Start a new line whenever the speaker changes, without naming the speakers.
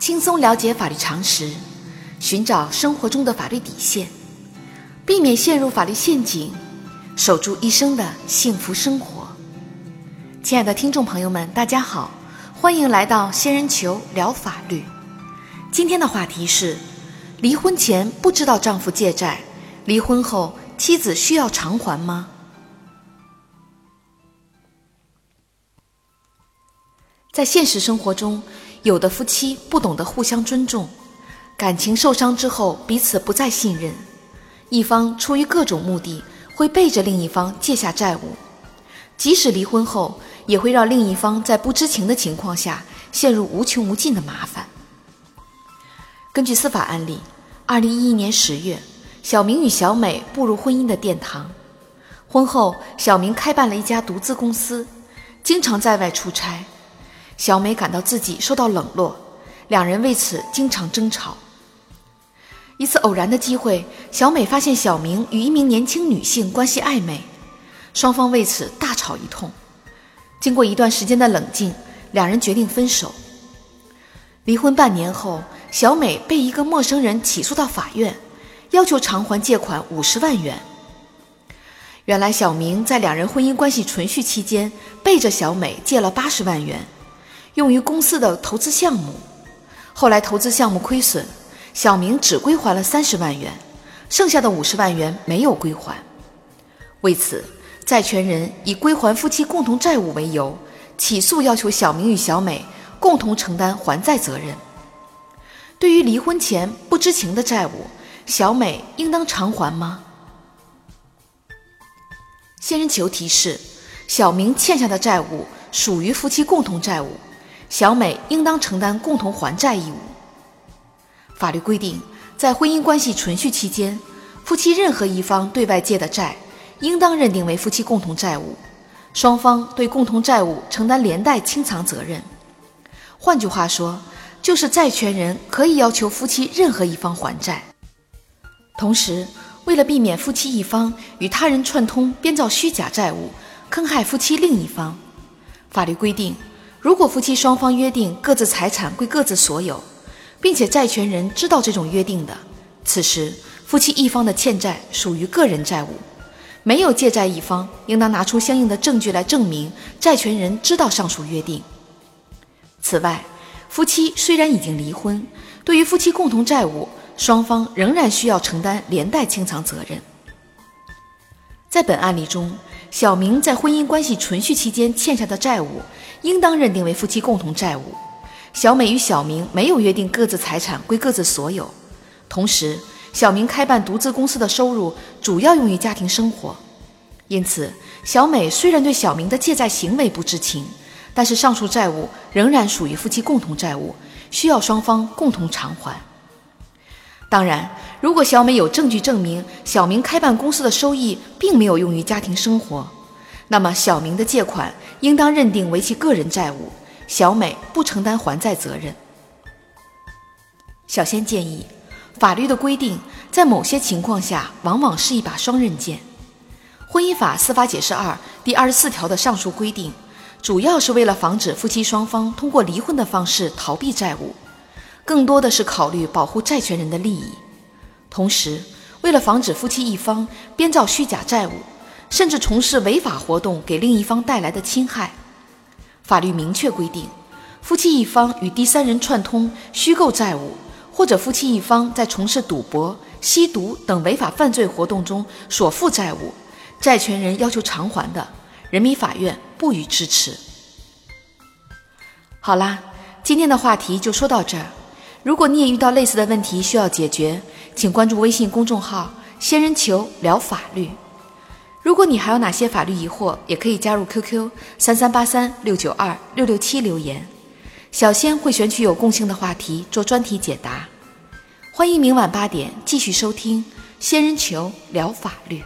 轻松了解法律常识，寻找生活中的法律底线，避免陷入法律陷阱，守住一生的幸福生活。亲爱的听众朋友们，大家好，欢迎来到仙人球聊法律。今天的话题是：离婚前不知道丈夫借债，离婚后妻子需要偿还吗？在现实生活中，有的夫妻不懂得互相尊重，感情受伤之后彼此不再信任，一方出于各种目的会背着另一方借下债务，即使离婚后，也会让另一方在不知情的情况下陷入无穷无尽的麻烦。根据司法案例，二零一一年十月，小明与小美步入婚姻的殿堂，婚后，小明开办了一家独资公司，经常在外出差。小美感到自己受到冷落，两人为此经常争吵。一次偶然的机会，小美发现小明与一名年轻女性关系暧昧，双方为此大吵一通。经过一段时间的冷静，两人决定分手。离婚半年后，小美被一个陌生人起诉到法院，要求偿还借款五十万元。原来，小明在两人婚姻关系存续期间，背着小美借了八十万元。用于公司的投资项目，后来投资项目亏损，小明只归还了三十万元，剩下的五十万元没有归还。为此，债权人以归还夫妻共同债务为由，起诉要求小明与小美共同承担还债责任。对于离婚前不知情的债务，小美应当偿还吗？仙人球提示：小明欠下的债务属于夫妻共同债务。小美应当承担共同还债义务。法律规定，在婚姻关系存续期间，夫妻任何一方对外借的债，应当认定为夫妻共同债务，双方对共同债务承担连带清偿责任。换句话说，就是债权人可以要求夫妻任何一方还债。同时，为了避免夫妻一方与他人串通编造虚假债务，坑害夫妻另一方，法律规定。如果夫妻双方约定各自财产归各自所有，并且债权人知道这种约定的，此时夫妻一方的欠债属于个人债务，没有借债一方应当拿出相应的证据来证明债权人知道上述约定。此外，夫妻虽然已经离婚，对于夫妻共同债务，双方仍然需要承担连带清偿责任。在本案例中，小明在婚姻关系存续期间欠下的债务。应当认定为夫妻共同债务。小美与小明没有约定各自财产归各自所有。同时，小明开办独资公司的收入主要用于家庭生活，因此，小美虽然对小明的借债行为不知情，但是上述债务仍然属于夫妻共同债务，需要双方共同偿还。当然，如果小美有证据证明小明开办公司的收益并没有用于家庭生活，那么，小明的借款应当认定为其个人债务，小美不承担还债责任。小仙建议，法律的规定在某些情况下往往是一把双刃剑。婚姻法司法解释二第二十四条的上述规定，主要是为了防止夫妻双方通过离婚的方式逃避债务，更多的是考虑保护债权人的利益。同时，为了防止夫妻一方编造虚假债务。甚至从事违法活动给另一方带来的侵害，法律明确规定，夫妻一方与第三人串通虚构债务，或者夫妻一方在从事赌博、吸毒等违法犯罪活动中所负债务，债权人要求偿还的，人民法院不予支持。好啦，今天的话题就说到这儿。如果你也遇到类似的问题需要解决，请关注微信公众号“仙人球聊法律”。如果你还有哪些法律疑惑，也可以加入 QQ 三三八三六九二六六七留言，小仙会选取有共性的话题做专题解答。欢迎明晚八点继续收听仙人球聊法律。